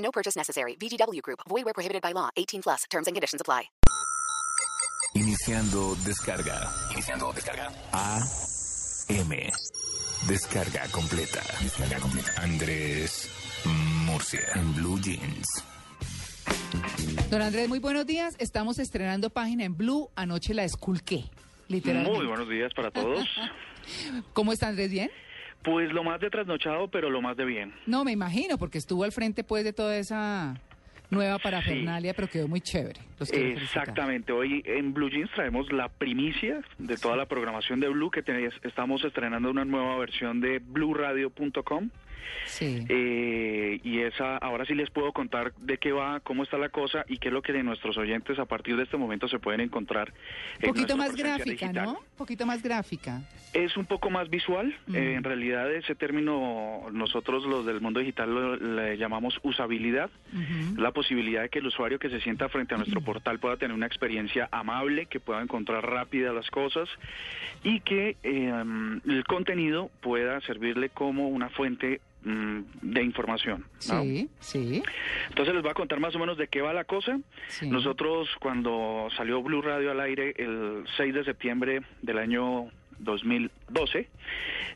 No purchase necessary. VGW Group. Void where prohibited by law. 18 plus. Terms and conditions apply. Iniciando descarga. Iniciando descarga. A M. Descarga completa. Descarga completa. Andrés Murcia en Blue Jeans. Don Andrés, muy buenos días. Estamos estrenando página en Blue. Anoche la esculqué, literalmente. Muy buenos días para todos. ¿Cómo está Andrés? ¿Bien? Pues lo más de trasnochado, pero lo más de bien. No, me imagino, porque estuvo al frente pues de toda esa nueva parafernalia, pero quedó muy chévere. Exactamente. Hoy en Blue Jeans traemos la primicia de toda la programación de Blue, que tenéis- estamos estrenando una nueva versión de blueradio.com. Sí. Eh, y esa, ahora sí les puedo contar de qué va, cómo está la cosa y qué es lo que de nuestros oyentes a partir de este momento se pueden encontrar. Un en poquito más gráfica, digital. ¿no? Un poquito más gráfica. Es un poco más visual. Mm. Eh, en realidad ese término nosotros los del mundo digital lo, le llamamos usabilidad. La posibilidad de que el usuario que se sienta frente a nuestro portal pueda tener una experiencia amable, que pueda encontrar rápida las cosas y que eh, el contenido pueda servirle como una fuente mm, de información. ¿no? Sí, sí. Entonces les voy a contar más o menos de qué va la cosa. sí. Nosotros cuando salió Blue Radio al aire el 6 de septiembre del año 2012,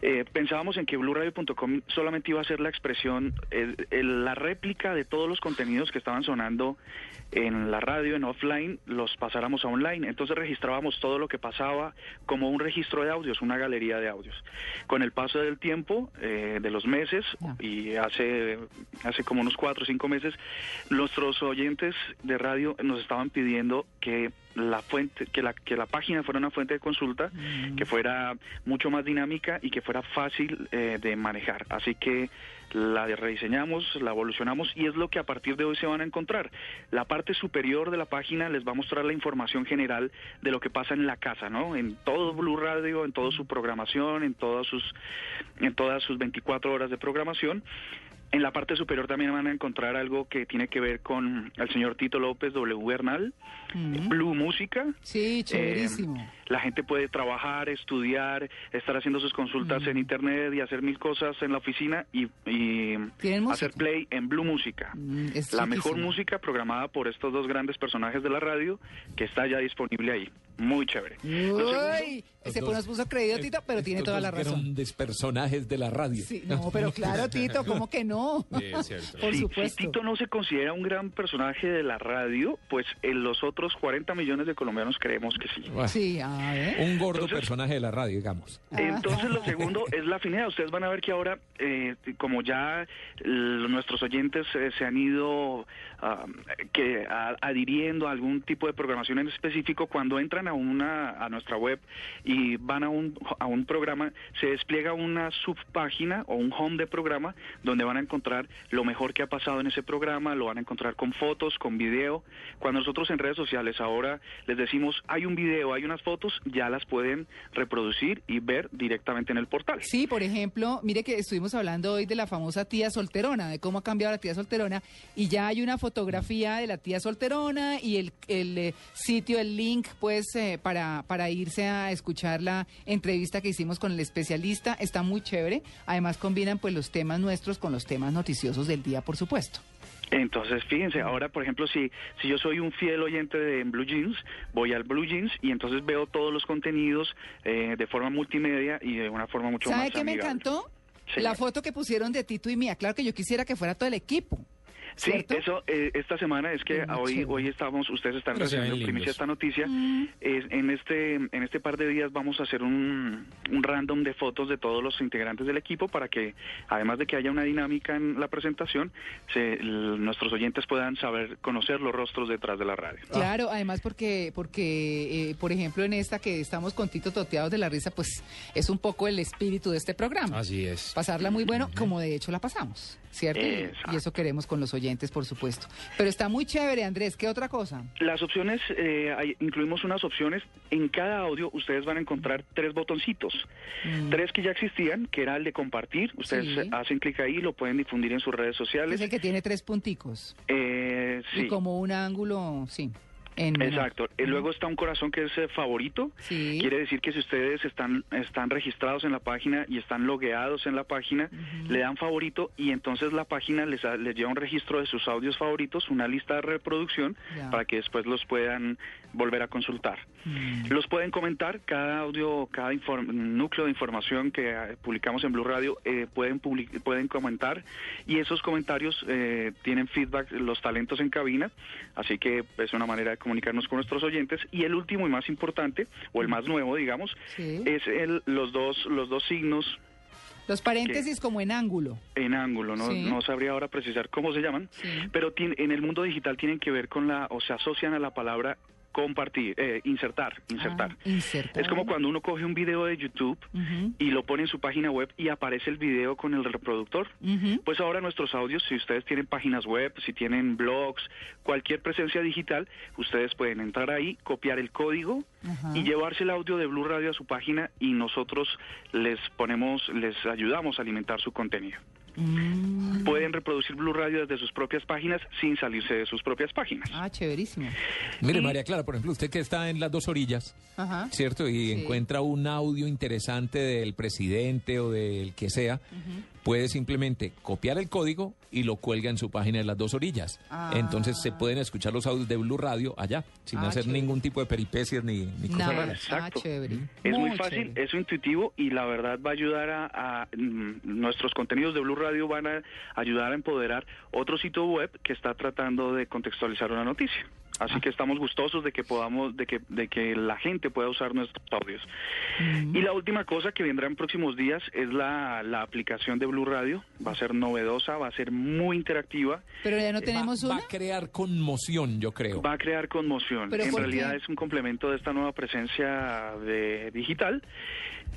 eh, pensábamos en que BlueRadio.com solamente iba a ser la expresión, eh, el- la réplica de todos los contenidos que estaban sonando en la radio, en offline, los pasáramos a online. Entonces registrábamos todo lo que pasaba como un registro de audios, una galería de audios. Con el paso del tiempo, eh, de los meses, y hace, hace como unos cuatro o cinco meses, nuestros oyentes de radio nos estaban pidiendo que la fuente, que la, que la página fuera una fuente de consulta, Mm. que fuera mucho más dinámica y que fuera fácil eh, de manejar. Así que la rediseñamos, la evolucionamos y es lo que a partir de hoy se van a encontrar. La parte superior de la página les va a mostrar la información general de lo que pasa en la casa, ¿no? En todo Blue Radio, en toda su programación, en todas sus en todas sus 24 horas de programación. En la parte superior también van a encontrar algo que tiene que ver con el señor Tito López W. Bernal, Ujú. Blue Música, Sí, chéverísimo. la gente puede trabajar, estudiar, estar haciendo sus consultas Mm. en internet y hacer mil cosas en la oficina y, y ¿Tienen hacer play en Blue Música. Mm, La mejor música programada por estos dos grandes personajes de la radio que está ya disponible ahí. Muy chévere. Uy, ese pues nos puso creído, Tito, pero tiene toda la razón. Grandes personajes de la radio. Sí, no, pero claro, Tito, ¿cómo que no? es cierto. Por si, si supuesto. Tito no se considera un gran personaje de la radio, pues en los otros 40 millones de colombianos creemos que sí. Bueno, Sí, a ver. Un gordo Entonces- personaje de la radio, digamos. Ah. Entonces lo segundo es la afinidad. Ustedes van a ver que ahora, eh, como ya nuestros oyentes eh, se han ido ah, que a- adhiriendo a algún tipo de programación en específico, cuando entran a una a nuestra web y van a un a un programa, se despliega una subpágina o un home de programa donde van a encontrar lo mejor que ha pasado en ese programa, lo van a encontrar con fotos, con video. Cuando nosotros en redes sociales ahora les decimos hay un video, hay unas fotos, ya las pueden reproducir y ver directamente en el portal. Sí, por ejemplo, mire que estuvimos hablando hoy de la famosa tía solterona, de cómo ha cambiado la tía solterona, y ya hay una fotografía de la tía solterona y el, el, eh, sitio, el link, pues, eh, para, para irse a escuchar la entrevista que hicimos con el especialista. Está muy chévere. Además, combinan pues los temas nuestros con los temas noticiosos del día, por supuesto. Entonces, fíjense, ahora, por ejemplo, si, si yo soy un fiel oyente de Blue Jeans, voy al Blue Jeans y entonces veo todos los contenidos eh, de forma multimedia y de una forma mucho ¿Sabe más qué me encantó? Señor. La foto que pusieron de Tito y mía. Claro que yo quisiera que fuera todo el equipo. Sí, ¿cierto? eso eh, esta semana es que muy hoy chévere. hoy estamos ustedes están Pero recibiendo en primicia esta noticia. Mm. Es- en este en este par de días vamos a hacer un, un random de fotos de todos los integrantes del equipo para que además de que haya una dinámica en la presentación, se, nuestros oyentes puedan saber conocer los rostros detrás de la radio. Claro, además porque, porque eh, por ejemplo, en esta que estamos con Tito toteados de la risa, pues es un poco el espíritu de este programa. Así es. Pasarla muy bueno, como de hecho la pasamos, ¿cierto? Exacto. Y eso queremos con los oyentes. Oyentes, por supuesto. Pero está muy chévere, Andrés. ¿Qué otra cosa? Las opciones, eh, hay- incluimos unas opciones. En cada audio ustedes van a encontrar tres botoncitos. Tres que ya existían, que era el de compartir. Ustedes Mm. Sí. hacen clic ahí, lo pueden difundir en sus redes Es sociales. el que tiene tres punticos. Eh, sí. Y como un ángulo, sí. En. Exacto. Eh, Luego está un corazón que es eh, favorito. Sí. Quiere decir que si ustedes están, están registrados en la página y están logueados en la página, le dan favorito y entonces la página les, les lleva un registro de sus audios favoritos, una lista de reproducción para que después los puedan volver a consultar. Mm. Los pueden comentar, cada audio, cada núcleo de información que eh, publicamos en Blue Radio eh, pueden, pueden comentar y esos comentarios eh, tienen feedback los talentos en cabina, así que es una manera de comunicarnos con nuestros oyentes. Y el último y más importante, o el más nuevo, digamos, Sí. es el, los, dos, los dos signos Los paréntesis como en ángulo. en ángulo, no, Sí. no sabría ahora precisar cómo se llaman, Sí. pero en el mundo digital tienen que ver con la, o se asocian a la palabra compartir, eh, insertar, insertar. Ah, insertar. Es como cuando uno coge un video de YouTube y lo pone en su página web y aparece el video con el reproductor. Pues ahora nuestros audios, si ustedes tienen páginas web, si tienen blogs, cualquier presencia digital, ustedes pueden entrar ahí, copiar el código y llevarse el audio de Blue Radio a su página y nosotros les ponemos, les ayudamos a alimentar su contenido. Mm. Pueden reproducir Blue Radio desde sus propias páginas sin salirse de sus propias páginas. Ah, chéverísimo. Mire, María Clara, por ejemplo, usted que está en las dos orillas, Ajá. ¿cierto? Y Sí. encuentra un audio interesante del presidente o del que sea, puede simplemente copiar el código y lo cuelga en su página de las dos orillas. Ah. Entonces se pueden escuchar los audios de Blue Radio allá, sin Ah, hacer chévere. ningún tipo de peripecias ni, ni cosas Nada. raras. Exacto. Ah, chévere. Es muy fácil, chévere. es intuitivo y la verdad va a ayudar a, a, mm, nuestros contenidos de Blue Radio van a ayudar a empoderar otro sitio web que está tratando de contextualizar una noticia. Así que estamos gustosos de que podamos, de que, de que la gente pueda usar nuestros audios. Y la última cosa que vendrá en próximos días es la, la aplicación de Blue Radio. Va a ser novedosa, va a ser muy interactiva, Pero ya no Va- tenemos va, una. a crear conmoción, yo creo. va a crear conmoción. ¿Pero en realidad qué? es un complemento de esta nueva presencia de digital.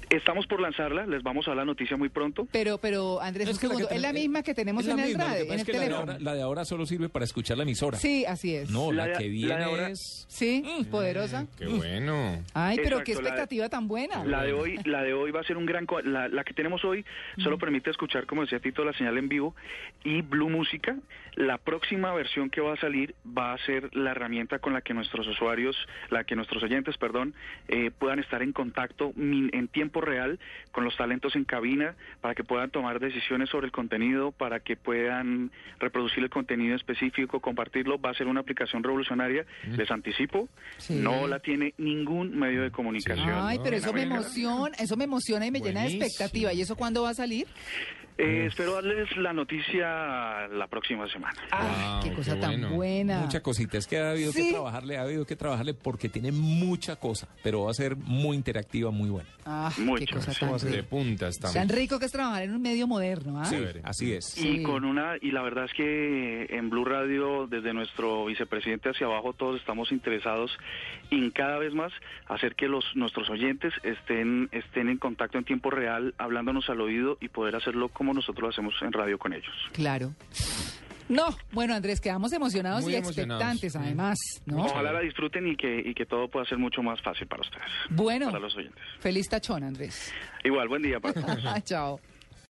Estamos por lanzarla, les vamos a dar la noticia muy pronto. Pero, pero, Andrés, Es un que la que segundo. Es la misma que tenemos es la en el misma, que radio, en es el que la de, teléfono. ahora, la de ahora solo sirve para escuchar la emisora. Sí, así es. No, la, La de- que viene es... Sí, poderosa. Qué bueno. Ay, pero qué de- expectativa tan buena. La de hoy, la de hoy va a ser un gran, co- la, la que tenemos hoy solo permite escuchar, como decía Tito, la señal en vivo y Blue Música. La próxima versión que va a salir va a ser la herramienta con la que nuestros usuarios, la que nuestros oyentes, perdón, eh, puedan estar en contacto min- en tiempo real con los talentos en cabina para que puedan tomar decisiones sobre el contenido, para que puedan reproducir el contenido específico, compartirlo. Va a ser una aplicación revolucionaria, les anticipo. Sí. No la tiene ningún medio de comunicación. Ay, pero eso me emociona, eso me emociona y me llena de expectativa. ¿Y eso cuándo va a salir? Eh, espero darles la noticia la próxima semana. Qué Wow, cosa qué tan bueno. buena. Mucha cosita, es que ha habido Sí. que trabajarle, ha habido que trabajarle porque tiene mucha cosa, pero va a ser muy interactiva, muy buena. Ah, Mucho, qué cosa tan De rica. punta estamos. Tan rico que es trabajar en un medio moderno, ¿ah? Sí, así es. Sí. Y con una y la verdad es que en Blue Radio desde nuestro vicepresidente hacia abajo todos estamos interesados en cada vez más hacer que los nuestros oyentes estén estén en contacto en tiempo real, hablándonos al oído y poder hacerlo como nosotros lo hacemos en radio con ellos. Claro. No, bueno, Andrés, quedamos emocionados Muy y emocionados. expectantes, además, ¿no? Ojalá la disfruten y que y que todo pueda ser mucho más fácil para ustedes, Bueno, para los oyentes. feliz tachón, Andrés. Igual, buen día para todos. Chao.